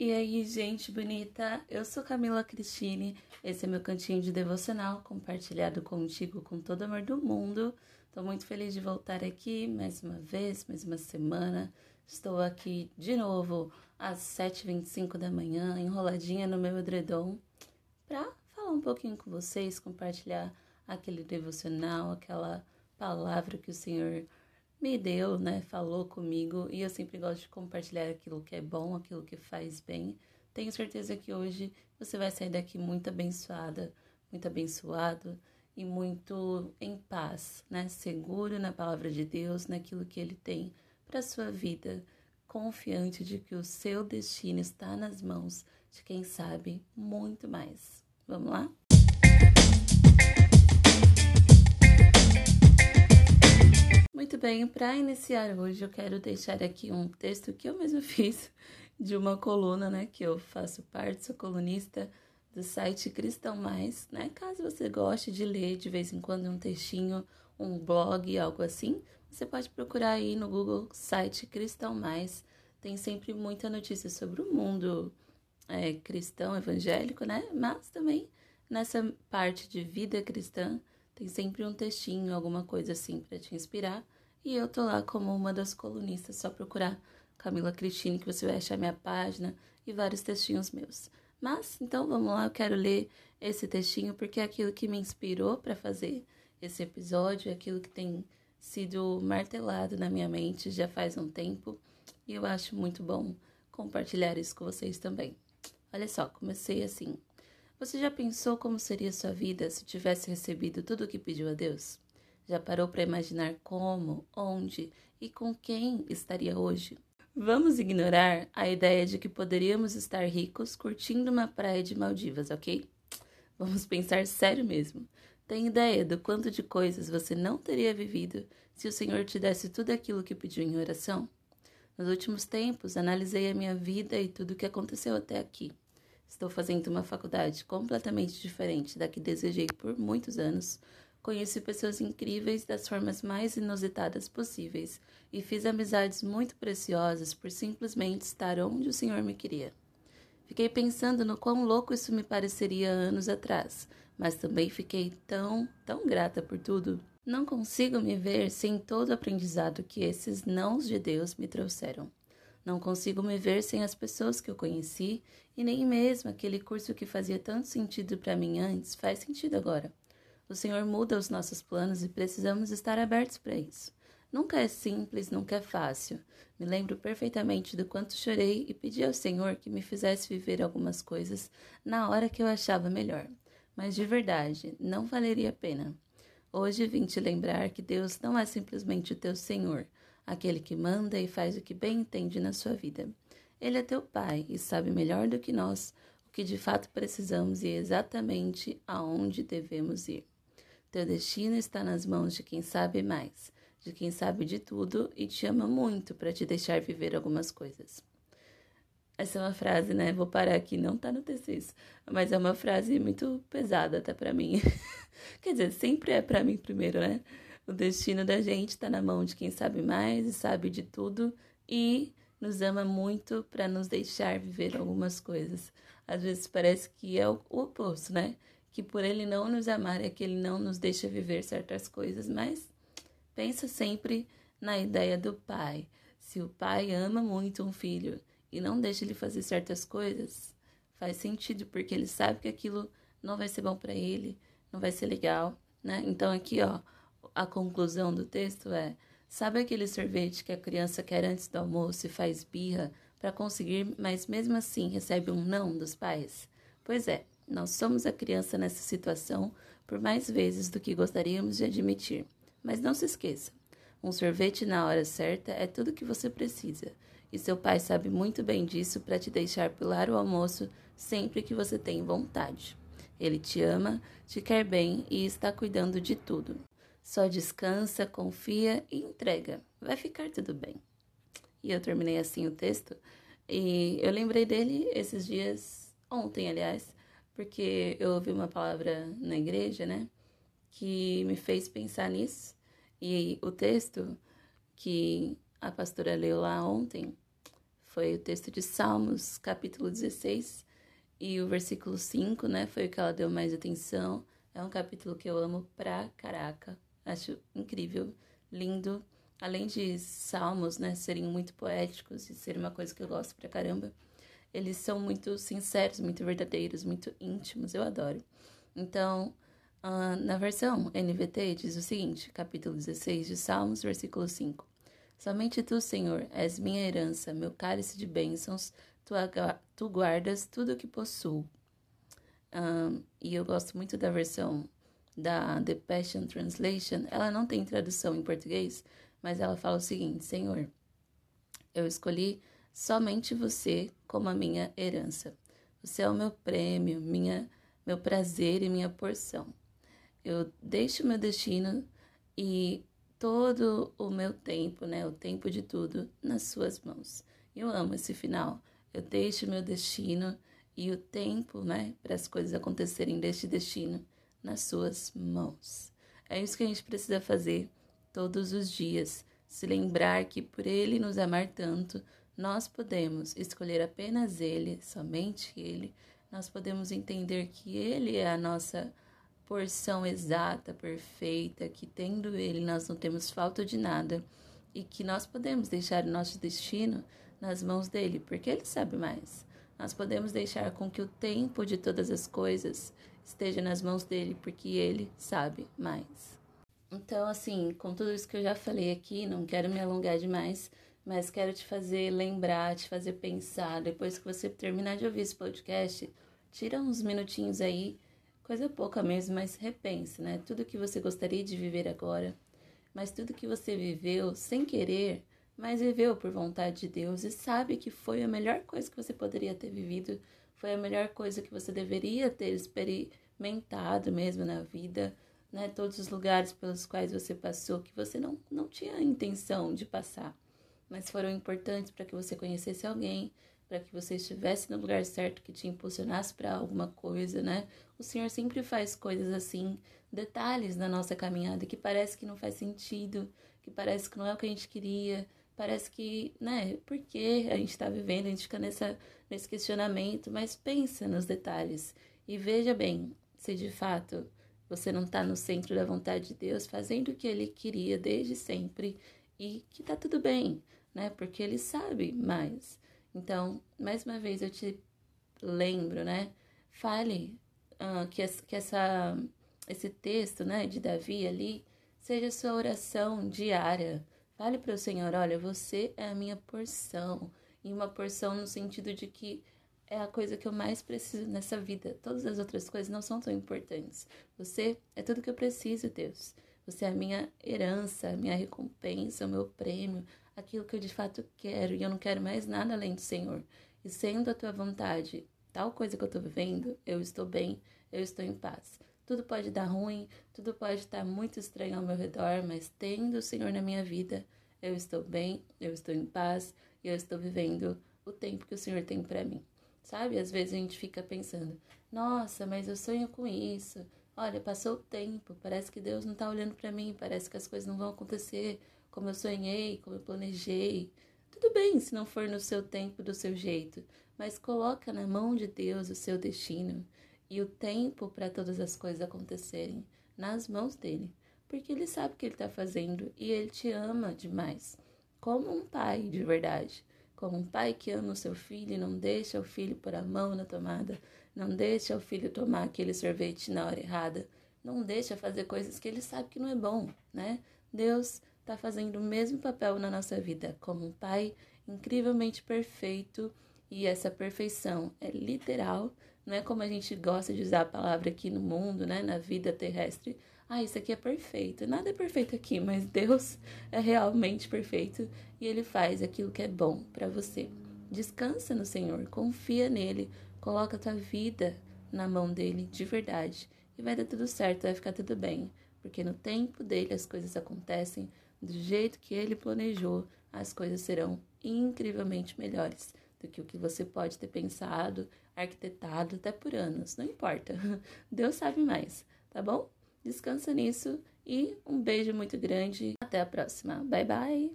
E aí, gente bonita, eu sou Camila Cristine, esse é meu cantinho de devocional compartilhado contigo com todo amor do mundo. Tô muito feliz de voltar aqui mais uma vez, mais uma semana. Estou aqui de novo às 7h25 da manhã, enroladinha no meu edredom, para falar um pouquinho com vocês, compartilhar aquele devocional, aquela palavra que o Senhor me deu, né? Falou comigo e eu sempre gosto de compartilhar aquilo que é bom, aquilo que faz bem. Tenho certeza que hoje você vai sair daqui muito abençoada, muito abençoado e muito em paz, né? Seguro na palavra de Deus, naquilo que Ele tem para sua vida, confiante de que o seu destino está nas mãos de quem sabe muito mais. Vamos lá? Muito bem, para iniciar hoje eu quero deixar aqui um texto que eu mesmo fiz de uma coluna, né, que eu faço parte, sou colunista do site Cristão Mais, né? Caso você goste de ler de vez em quando um textinho, um blog, algo assim, você pode procurar aí no Google site Cristão Mais. Tem sempre muita notícia sobre o mundo é, cristão evangélico, né? Mas também nessa parte de vida cristã tem sempre um textinho, alguma coisa assim para te inspirar. E eu tô lá como uma das colunistas, só procurar Camila Cristine que você vai achar minha página e vários textinhos meus. Mas então vamos lá, eu quero ler esse textinho porque é aquilo que me inspirou para fazer esse episódio, é aquilo que tem sido martelado na minha mente já faz um tempo e eu acho muito bom compartilhar isso com vocês também. Olha só, comecei assim. Você já pensou como seria sua vida se tivesse recebido tudo o que pediu a Deus? Já parou para imaginar como, onde e com quem estaria hoje? Vamos ignorar a ideia de que poderíamos estar ricos curtindo uma praia de Maldivas, ok? Vamos pensar sério mesmo. Tem ideia do quanto de coisas você não teria vivido se o Senhor te desse tudo aquilo que pediu em oração? Nos últimos tempos, analisei a minha vida e tudo o que aconteceu até aqui. Estou fazendo uma faculdade completamente diferente da que desejei por muitos anos. Conheci pessoas incríveis das formas mais inusitadas possíveis e fiz amizades muito preciosas por simplesmente estar onde o Senhor me queria. Fiquei pensando no quão louco isso me pareceria anos atrás, mas também fiquei tão, tão grata por tudo. Não consigo me ver sem todo o aprendizado que esses nãos de Deus me trouxeram. Não consigo me ver sem as pessoas que eu conheci e nem mesmo aquele curso que fazia tanto sentido para mim antes faz sentido agora. O Senhor muda os nossos planos e precisamos estar abertos para isso. Nunca é simples, nunca é fácil. Me lembro perfeitamente do quanto chorei e pedi ao Senhor que me fizesse viver algumas coisas na hora que eu achava melhor. Mas de verdade, não valeria a pena. Hoje vim te lembrar que Deus não é simplesmente o teu Senhor, aquele que manda e faz o que bem entende na sua vida. Ele é teu Pai e sabe melhor do que nós o que de fato precisamos e exatamente aonde devemos ir. Teu destino está nas mãos de quem sabe mais, de quem sabe de tudo e te ama muito para te deixar viver algumas coisas. Essa é uma frase, né? Vou parar aqui, não tá no texto, mas é uma frase muito pesada até para mim. Quer dizer, sempre é para mim primeiro, né? O destino da gente está na mão de quem sabe mais e sabe de tudo e nos ama muito para nos deixar viver algumas coisas. Às vezes parece que é o oposto, né? Que por ele não nos amar é que ele não nos deixa viver certas coisas, mas pensa sempre na ideia do pai. Se o pai ama muito um filho e não deixa ele fazer certas coisas, faz sentido porque ele sabe que aquilo não vai ser bom para ele, não vai ser legal, né? Então aqui, ó, a conclusão do texto é: sabe aquele sorvete que a criança quer antes do almoço e faz birra para conseguir, mas mesmo assim recebe um não dos pais? Pois é, nós somos a criança nessa situação por mais vezes do que gostaríamos de admitir. Mas não se esqueça: um sorvete na hora certa é tudo que você precisa. E seu pai sabe muito bem disso para te deixar pular o almoço sempre que você tem vontade. Ele te ama, te quer bem e está cuidando de tudo. Só descansa, confia e entrega. Vai ficar tudo bem. E eu terminei assim o texto. E eu lembrei dele esses dias, ontem, aliás, porque eu ouvi uma palavra na igreja, né? Que me fez pensar nisso. E o texto que a pastora leu lá ontem foi o texto de Salmos, capítulo 16, e o versículo 5, né, foi o que ela deu mais atenção. É um capítulo que eu amo pra caraca. Acho incrível, lindo. Além de salmos, né, serem muito poéticos e serem uma coisa que eu gosto pra caramba, eles são muito sinceros, muito verdadeiros, muito íntimos. Eu adoro. Então, uh, na versão NVT diz o seguinte, capítulo 16 de Salmos, versículo 5. Somente tu, Senhor, és minha herança, meu cálice de bênçãos, tu, tu guardas tudo o que possuo. Um, e eu gosto muito da versão da The Passion Translation. Ela não tem tradução em português, mas ela fala o seguinte: Senhor, eu escolhi somente você como a minha herança. Você é o meu prêmio, minha, meu prazer e minha porção. Eu deixo meu destino e todo o meu tempo, né, o tempo de tudo, nas suas mãos. Eu amo esse final. Eu deixo meu destino e o tempo, né, para as coisas acontecerem deste destino nas suas mãos. É isso que a gente precisa fazer todos os dias, se lembrar que por ele nos amar tanto, nós podemos escolher apenas ele, somente ele. Nós podemos entender que ele é a nossa porção exata, perfeita, que tendo Ele nós não temos falta de nada e que nós podemos deixar o nosso destino nas mãos dele, porque Ele sabe mais. Nós podemos deixar com que o tempo de todas as coisas esteja nas mãos dele, porque Ele sabe mais. Então, assim, com tudo isso que eu já falei aqui, não quero me alongar demais, mas quero te fazer lembrar, te fazer pensar. Depois que você terminar de ouvir esse podcast, tira uns minutinhos aí Coisa pouca mesmo, mas repense, né? Tudo que você gostaria de viver agora, mas tudo que você viveu sem querer, mas viveu por vontade de Deus e sabe que foi a melhor coisa que você poderia ter vivido, foi a melhor coisa que você deveria ter experimentado mesmo na vida, né? Todos os lugares pelos quais você passou que você não, não tinha intenção de passar, mas foram importantes para que você conhecesse alguém, para que você estivesse no lugar certo que te impulsionasse para alguma coisa, né? O Senhor sempre faz coisas assim, detalhes na nossa caminhada que parece que não faz sentido, que parece que não é o que a gente queria, parece que, né, por que a gente está vivendo, a gente fica nessa, nesse questionamento, mas pensa nos detalhes e veja bem se de fato você não está no centro da vontade de Deus, fazendo o que Ele queria desde sempre e que tá tudo bem, né? Porque Ele sabe mais. Então, mais uma vez eu te lembro, né? Fale uh, que, que essa, esse texto, né, de Davi ali, seja sua oração diária. Fale para o Senhor: olha, você é a minha porção. E uma porção no sentido de que é a coisa que eu mais preciso nessa vida. Todas as outras coisas não são tão importantes. Você é tudo que eu preciso, Deus. Você é a minha herança, a minha recompensa, o meu prêmio, aquilo que eu de fato quero e eu não quero mais nada além do Senhor. E sendo a tua vontade, tal coisa que eu estou vivendo, eu estou bem, eu estou em paz. Tudo pode dar ruim, tudo pode estar muito estranho ao meu redor, mas tendo o Senhor na minha vida, eu estou bem, eu estou em paz e eu estou vivendo o tempo que o Senhor tem para mim. Sabe? Às vezes a gente fica pensando: nossa, mas eu sonho com isso. Olha, passou o tempo, parece que Deus não está olhando para mim, parece que as coisas não vão acontecer como eu sonhei, como eu planejei. Tudo bem se não for no seu tempo, do seu jeito, mas coloca na mão de Deus o seu destino e o tempo para todas as coisas acontecerem nas mãos dele, porque ele sabe o que ele está fazendo e ele te ama demais, como um pai de verdade, como um pai que ama o seu filho e não deixa o filho pôr a mão na tomada, não deixa o filho tomar aquele sorvete na hora errada, não deixa fazer coisas que ele sabe que não é bom, né? Deus está fazendo o mesmo papel na nossa vida como um pai incrivelmente perfeito e essa perfeição é literal, não é como a gente gosta de usar a palavra aqui no mundo, né, na vida terrestre. Ah, isso aqui é perfeito. Nada é perfeito aqui, mas Deus é realmente perfeito e ele faz aquilo que é bom para você. Descansa no Senhor, confia nele, coloca a tua vida na mão dele de verdade e vai dar tudo certo, vai ficar tudo bem, porque no tempo dele as coisas acontecem do jeito que ele planejou, as coisas serão incrivelmente melhores do que o que você pode ter pensado, arquitetado até por anos. Não importa. Deus sabe mais, tá bom? Descansa nisso e um beijo muito grande. Até a próxima. Bye bye.